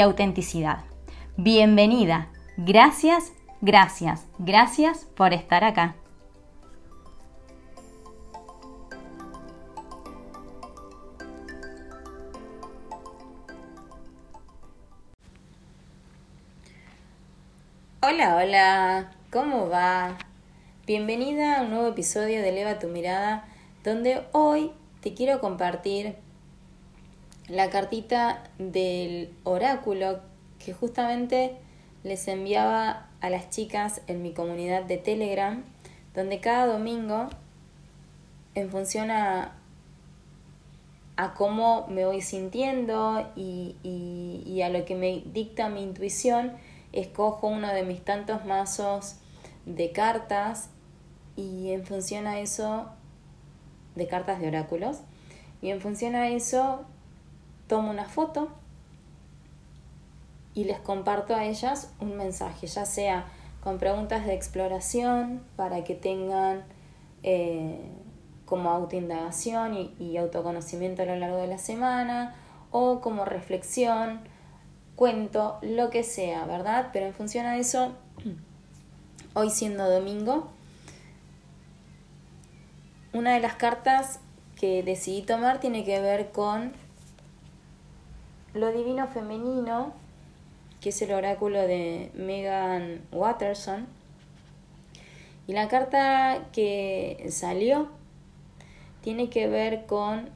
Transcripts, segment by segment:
autenticidad. Bienvenida. Gracias, gracias, gracias por estar acá. Hola, hola, ¿cómo va? Bienvenida a un nuevo episodio de Eleva tu mirada, donde hoy te quiero compartir la cartita del oráculo que justamente les enviaba a las chicas en mi comunidad de Telegram, donde cada domingo, en función a, cómo me voy sintiendo y, y a lo que me dicta mi intuición, escojo uno de mis tantos mazos de cartas y en función a eso, de cartas de oráculos, y en función a eso tomo una foto y les comparto a ellas un mensaje, ya sea con preguntas de exploración para que tengan eh, como autoindagación y, y autoconocimiento a lo largo de la semana o como reflexión, cuento, lo que sea, ¿verdad? Pero en función a eso, hoy siendo domingo, una de las cartas que decidí tomar tiene que ver con lo divino femenino, que es el oráculo de Megan Watterson. Y la carta que salió tiene que ver con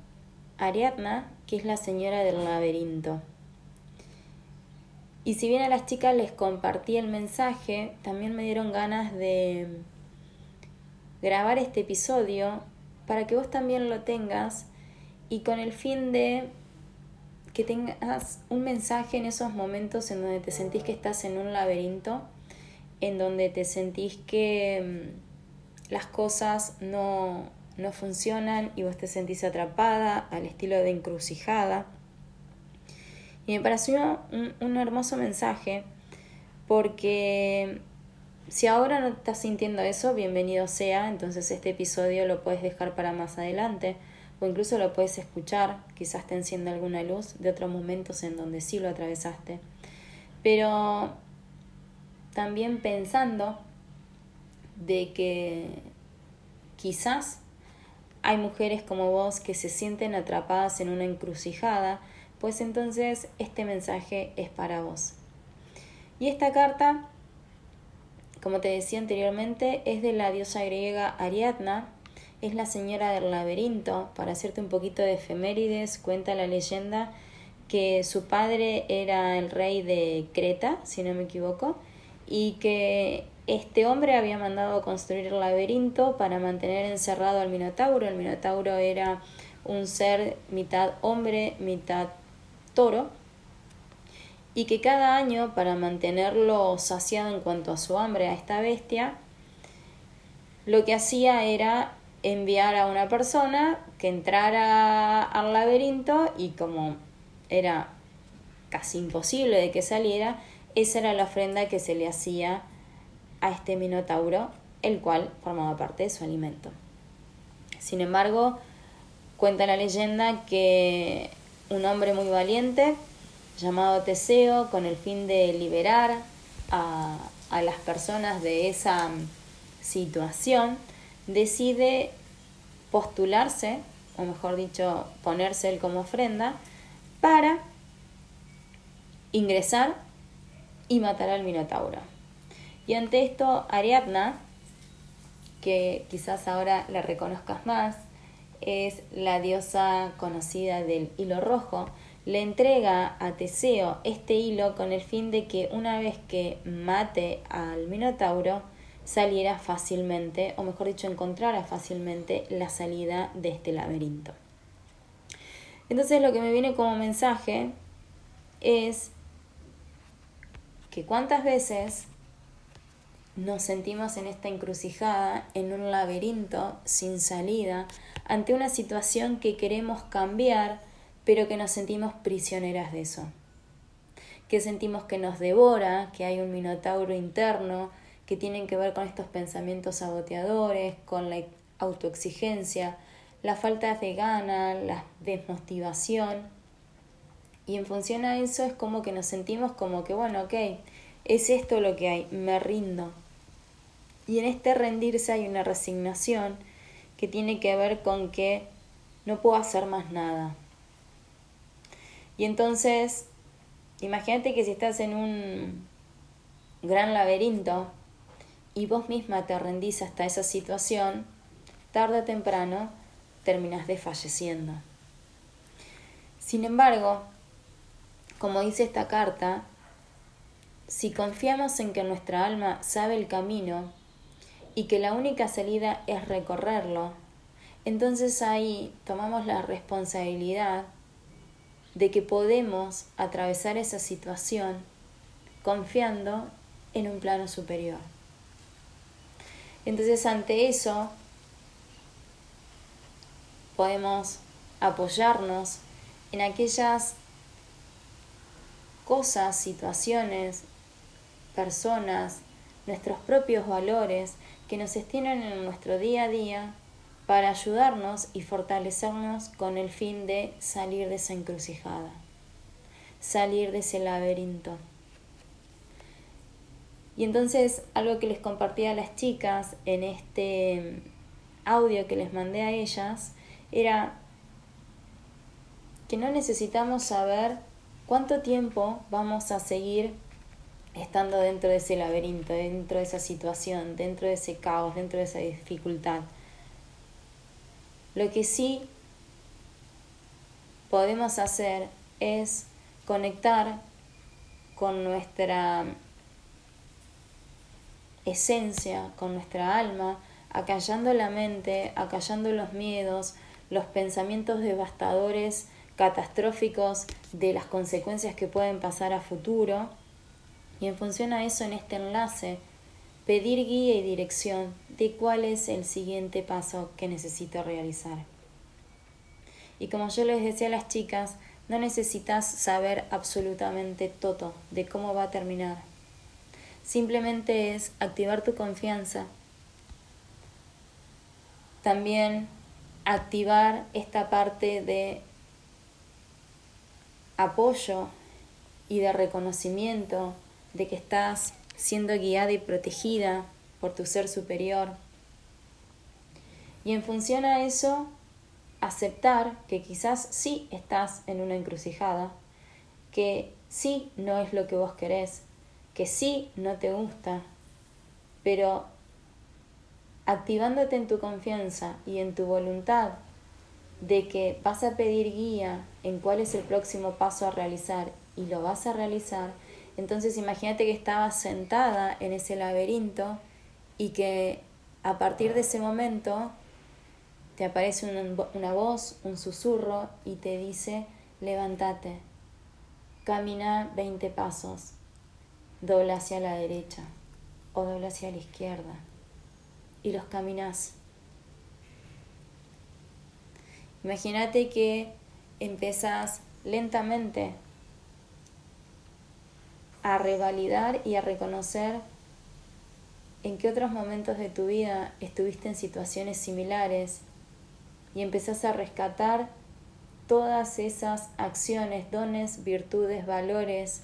Ariadna, que es la señora del laberinto. Y si bien a las chicas les compartí el mensaje, también me dieron ganas de grabar este episodio para que vos también lo tengas y con el fin de que tengas un mensaje en esos momentos en donde te sentís que estás en un laberinto, en donde te sentís que mm, las cosas no, no funcionan y vos te sentís atrapada al estilo de encrucijada. Y me pareció un, un hermoso mensaje porque si ahora no estás sintiendo eso, bienvenido sea, entonces este episodio lo puedes dejar para más adelante o incluso lo puedes escuchar, quizás te encienda alguna luz de otros momentos en donde sí lo atravesaste. Pero también pensando de que quizás hay mujeres como vos que se sienten atrapadas en una encrucijada, pues entonces este mensaje es para vos. Y esta carta, como te decía anteriormente, es de la diosa griega Ariadna, es la señora del laberinto. Para hacerte un poquito de efemérides, cuenta la leyenda que su padre era el rey de Creta, si no me equivoco, y que este hombre había mandado construir el laberinto para mantener encerrado al Minotauro. El Minotauro era un ser mitad hombre, mitad toro, y que cada año, para mantenerlo saciado en cuanto a su hambre a esta bestia, lo que hacía era enviar a una persona que entrara al laberinto y como era casi imposible de que saliera, esa era la ofrenda que se le hacía a este minotauro, el cual formaba parte de su alimento. Sin embargo, cuenta la leyenda que un hombre muy valiente, llamado Teseo, con el fin de liberar a, a las personas de esa situación, decide postularse, o mejor dicho, ponerse él como ofrenda, para ingresar y matar al Minotauro. Y ante esto, Ariadna, que quizás ahora la reconozcas más, es la diosa conocida del hilo rojo, le entrega a Teseo este hilo con el fin de que una vez que mate al Minotauro, saliera fácilmente, o mejor dicho, encontrara fácilmente la salida de este laberinto. Entonces lo que me viene como mensaje es que cuántas veces nos sentimos en esta encrucijada, en un laberinto sin salida, ante una situación que queremos cambiar, pero que nos sentimos prisioneras de eso. Que sentimos que nos devora, que hay un minotauro interno, que tienen que ver con estos pensamientos saboteadores, con la autoexigencia, la falta de gana, la desmotivación. Y en función a eso es como que nos sentimos como que, bueno, ok, es esto lo que hay, me rindo. Y en este rendirse hay una resignación que tiene que ver con que no puedo hacer más nada. Y entonces, imagínate que si estás en un gran laberinto y vos misma te rendís hasta esa situación, tarde o temprano terminas desfalleciendo. Sin embargo, como dice esta carta, si confiamos en que nuestra alma sabe el camino y que la única salida es recorrerlo, entonces ahí tomamos la responsabilidad de que podemos atravesar esa situación confiando en un plano superior. Entonces ante eso podemos apoyarnos en aquellas cosas, situaciones, personas, nuestros propios valores que nos estienen en nuestro día a día para ayudarnos y fortalecernos con el fin de salir de esa encrucijada, salir de ese laberinto. Y entonces algo que les compartí a las chicas en este audio que les mandé a ellas era que no necesitamos saber cuánto tiempo vamos a seguir estando dentro de ese laberinto, dentro de esa situación, dentro de ese caos, dentro de esa dificultad. Lo que sí podemos hacer es conectar con nuestra esencia, con nuestra alma, acallando la mente, acallando los miedos, los pensamientos devastadores, catastróficos de las consecuencias que pueden pasar a futuro. Y en función a eso, en este enlace, pedir guía y dirección de cuál es el siguiente paso que necesito realizar. Y como yo les decía a las chicas, no necesitas saber absolutamente todo de cómo va a terminar. Simplemente es activar tu confianza. También activar esta parte de apoyo y de reconocimiento de que estás siendo guiada y protegida por tu ser superior. Y en función a eso, aceptar que quizás sí estás en una encrucijada, que sí no es lo que vos querés, que sí no te gusta, pero activándote en tu confianza y en tu voluntad de que vas a pedir guía en cuál es el próximo paso a realizar y lo vas a realizar, entonces imagínate que estabas sentada en ese laberinto y que a partir de ese momento te aparece una, una voz, un susurro y te dice, levántate, camina 20 pasos, dobla hacia la derecha o dobla hacia la izquierda y los caminas. Imagínate que empezás lentamente a revalidar y a reconocer en qué otros momentos de tu vida estuviste en situaciones similares y empezás a rescatar todas esas acciones, dones, virtudes, valores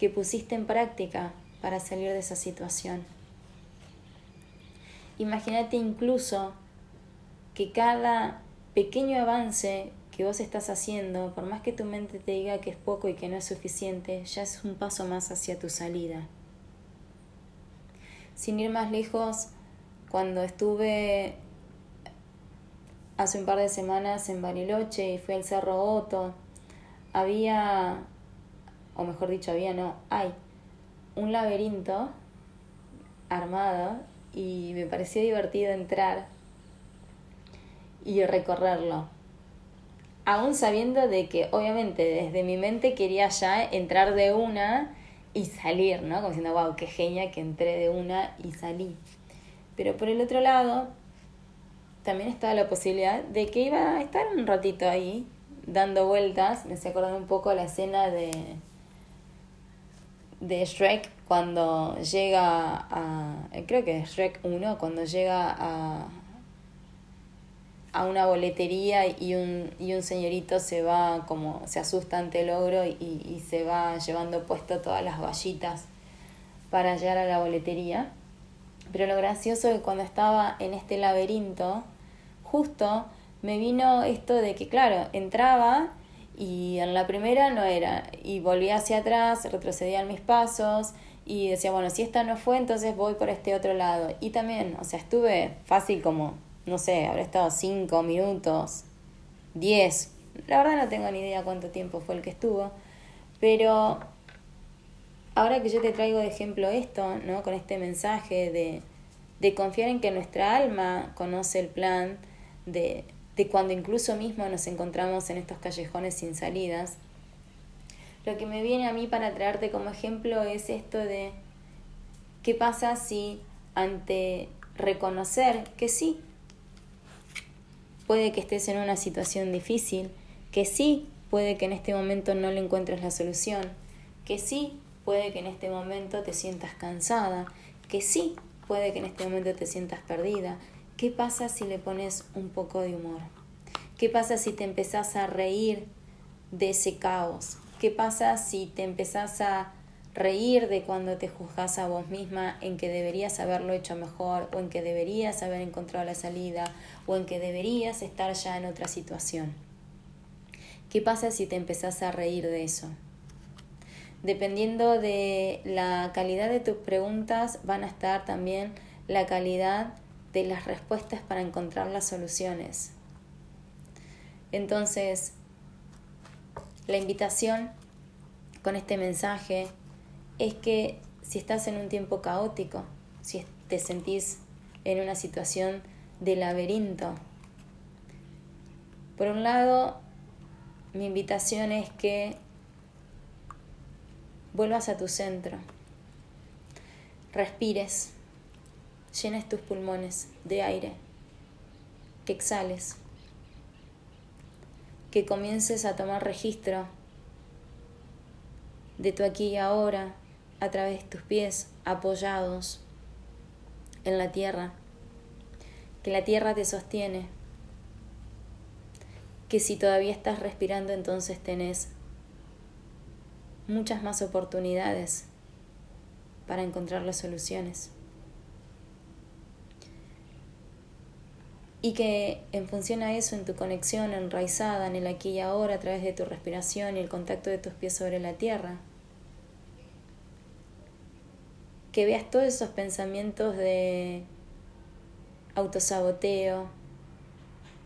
que pusiste en práctica para salir de esa situación. Imagínate incluso que cada pequeño avance que vos estás haciendo, por más que tu mente te diga que es poco y que no es suficiente, ya es un paso más hacia tu salida. Sin ir más lejos, cuando estuve hace un par de semanas en Bariloche y fui al Cerro Otto, había, o mejor dicho, había no, hay un laberinto armado y me pareció divertido entrar y recorrerlo. Aún sabiendo de que obviamente desde mi mente quería ya entrar de una y salir, ¿no? Como diciendo, wow, qué genia que entré de una y salí. Pero por el otro lado, también estaba la posibilidad de que iba a estar un ratito ahí, dando vueltas. Me estoy acordando un poco la escena de, de Shrek cuando llega a. Creo que es Shrek 1, cuando llega a, a una boletería y un, y un señorito se va como se asusta ante el ogro y, y se va llevando puesto todas las vallitas para llegar a la boletería. Pero lo gracioso es que cuando estaba en este laberinto, justo me vino esto de que, claro, entraba y en la primera no era, y volvía hacia atrás, retrocedían mis pasos y decía, bueno, si esta no fue, entonces voy por este otro lado. Y también, o sea, estuve fácil como no sé, habrá estado cinco minutos, diez, la verdad no tengo ni idea cuánto tiempo fue el que estuvo, pero ahora que yo te traigo de ejemplo esto, ¿no? Con este mensaje de, de confiar en que nuestra alma conoce el plan, de, de cuando incluso mismo nos encontramos en estos callejones sin salidas, lo que me viene a mí para traerte como ejemplo es esto de qué pasa si ante reconocer que sí, puede que estés en una situación difícil, que sí puede que en este momento no le encuentres la solución, que sí puede que en este momento te sientas cansada, que sí puede que en este momento te sientas perdida. ¿Qué pasa si le pones un poco de humor? ¿Qué pasa si te empezás a reír de ese caos? ¿Qué pasa si te empezás a reír de cuando te juzgas a vos misma en que deberías haberlo hecho mejor o en que deberías haber encontrado la salida o en que deberías estar ya en otra situación. ¿Qué pasa si te empezás a reír de eso? Dependiendo de la calidad de tus preguntas van a estar también la calidad de las respuestas para encontrar las soluciones. Entonces, la invitación con este mensaje es que si estás en un tiempo caótico, si te sentís en una situación de laberinto, por un lado, mi invitación es que vuelvas a tu centro, respires, llenes tus pulmones de aire, que exhales, que comiences a tomar registro de tu aquí y ahora, a través de tus pies apoyados en la tierra, que la tierra te sostiene, que si todavía estás respirando entonces tenés muchas más oportunidades para encontrar las soluciones. Y que en función a eso, en tu conexión enraizada en el aquí y ahora, a través de tu respiración y el contacto de tus pies sobre la tierra, que veas todos esos pensamientos de autosaboteo,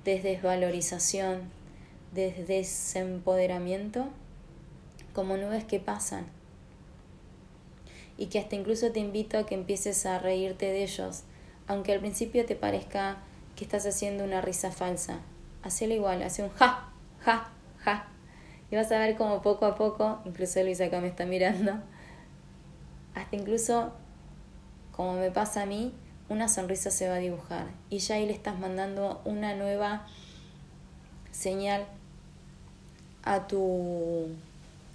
de desvalorización, de desempoderamiento, como nubes que pasan. Y que hasta incluso te invito a que empieces a reírte de ellos, aunque al principio te parezca que estás haciendo una risa falsa. Hacelo igual, hace un ja, ja, ja. Y vas a ver como poco a poco, incluso Luis acá me está mirando, hasta incluso, como me pasa a mí, una sonrisa se va a dibujar y ya ahí le estás mandando una nueva señal a tu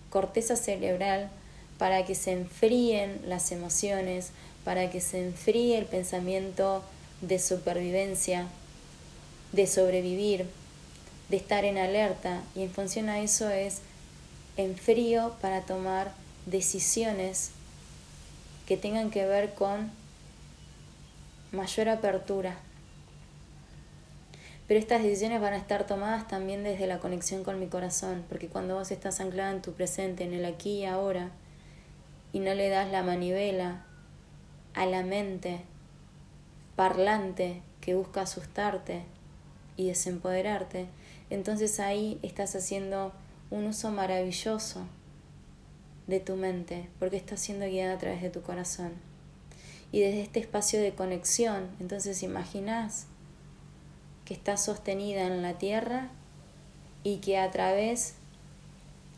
corteza cerebral para que se enfríen las emociones, para que se enfríe el pensamiento de supervivencia, de sobrevivir, de estar en alerta y en función a eso es en frío para tomar decisiones que tengan que ver con mayor apertura. Pero estas decisiones van a estar tomadas también desde la conexión con mi corazón, porque cuando vos estás anclada en tu presente, en el aquí y ahora, y no le das la manivela a la mente parlante que busca asustarte y desempoderarte, entonces ahí estás haciendo un uso maravilloso de tu mente, porque está siendo guiada a través de tu corazón. Y desde este espacio de conexión, entonces imaginas que estás sostenida en la tierra y que a través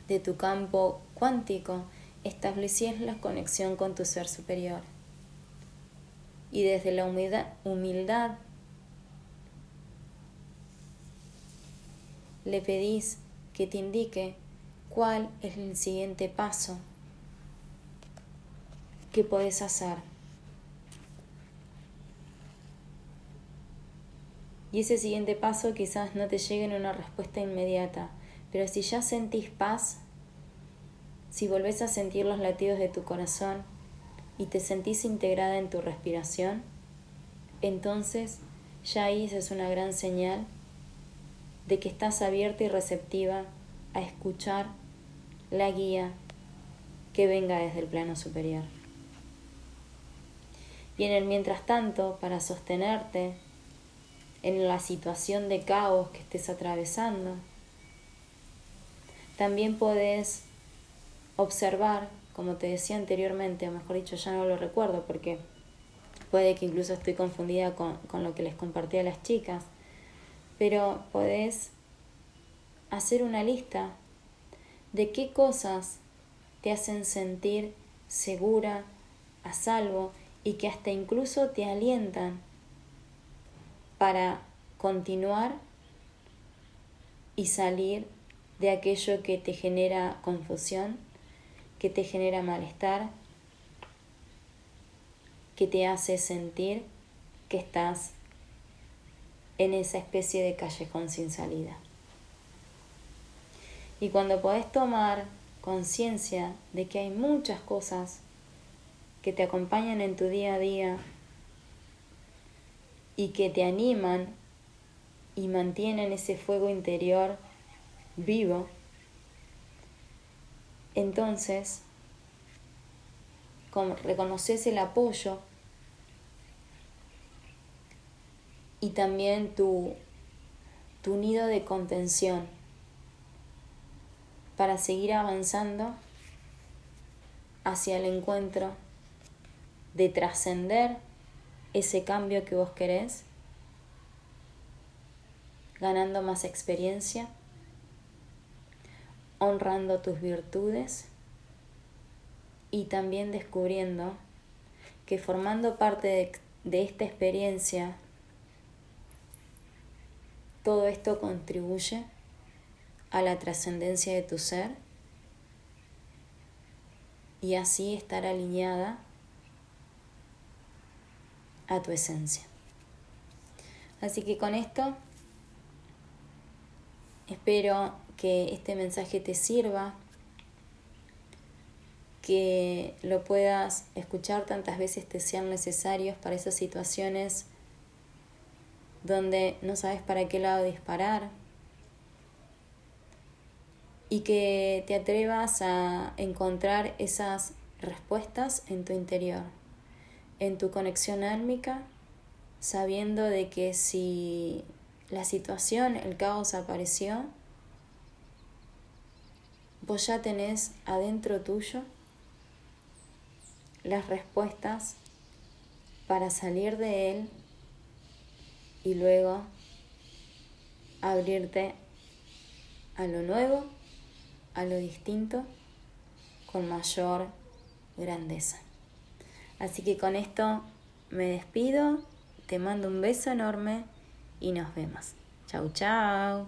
de tu campo cuántico establecies la conexión con tu ser superior. Y desde la humildad, le pedís que te indique cuál es el siguiente paso que podés hacer. Y ese siguiente paso quizás no te llegue en una respuesta inmediata, pero si ya sentís paz, si volvés a sentir los latidos de tu corazón y te sentís integrada en tu respiración, entonces ya ahí es una gran señal de que estás abierta y receptiva a escuchar la guía que venga desde el plano superior. Y el mientras tanto, para sostenerte en la situación de caos que estés atravesando, también podés observar, como te decía anteriormente, o mejor dicho, ya no lo recuerdo porque puede que incluso estoy confundida con, con lo que les compartí a las chicas, pero podés hacer una lista de qué cosas te hacen sentir segura, a salvo y que hasta incluso te alientan para continuar y salir de aquello que te genera confusión, que te genera malestar, que te hace sentir que estás en esa especie de callejón sin salida. Y cuando podés tomar conciencia de que hay muchas cosas que te acompañan en tu día a día y que te animan y mantienen ese fuego interior vivo, entonces reconoces el apoyo y también tu, tu nido de contención para seguir avanzando hacia el encuentro de trascender ese cambio que vos querés, ganando más experiencia, honrando tus virtudes y también descubriendo que formando parte de, esta experiencia todo esto contribuye a la trascendencia de tu ser y así estar alineada a tu esencia. Así que con esto espero que este mensaje te sirva, que lo puedas escuchar tantas veces te sean necesarios para esas situaciones donde no sabes para qué lado disparar y que te atrevas a encontrar esas respuestas en tu interior, en tu conexión álmica, sabiendo de que si la situación, el caos apareció, vos ya tenés adentro tuyo las respuestas para salir de él y luego abrirte a lo nuevo, a lo distinto, con mayor grandeza. Así que con esto me despido, te mando un beso enorme y nos vemos. Chau, chau.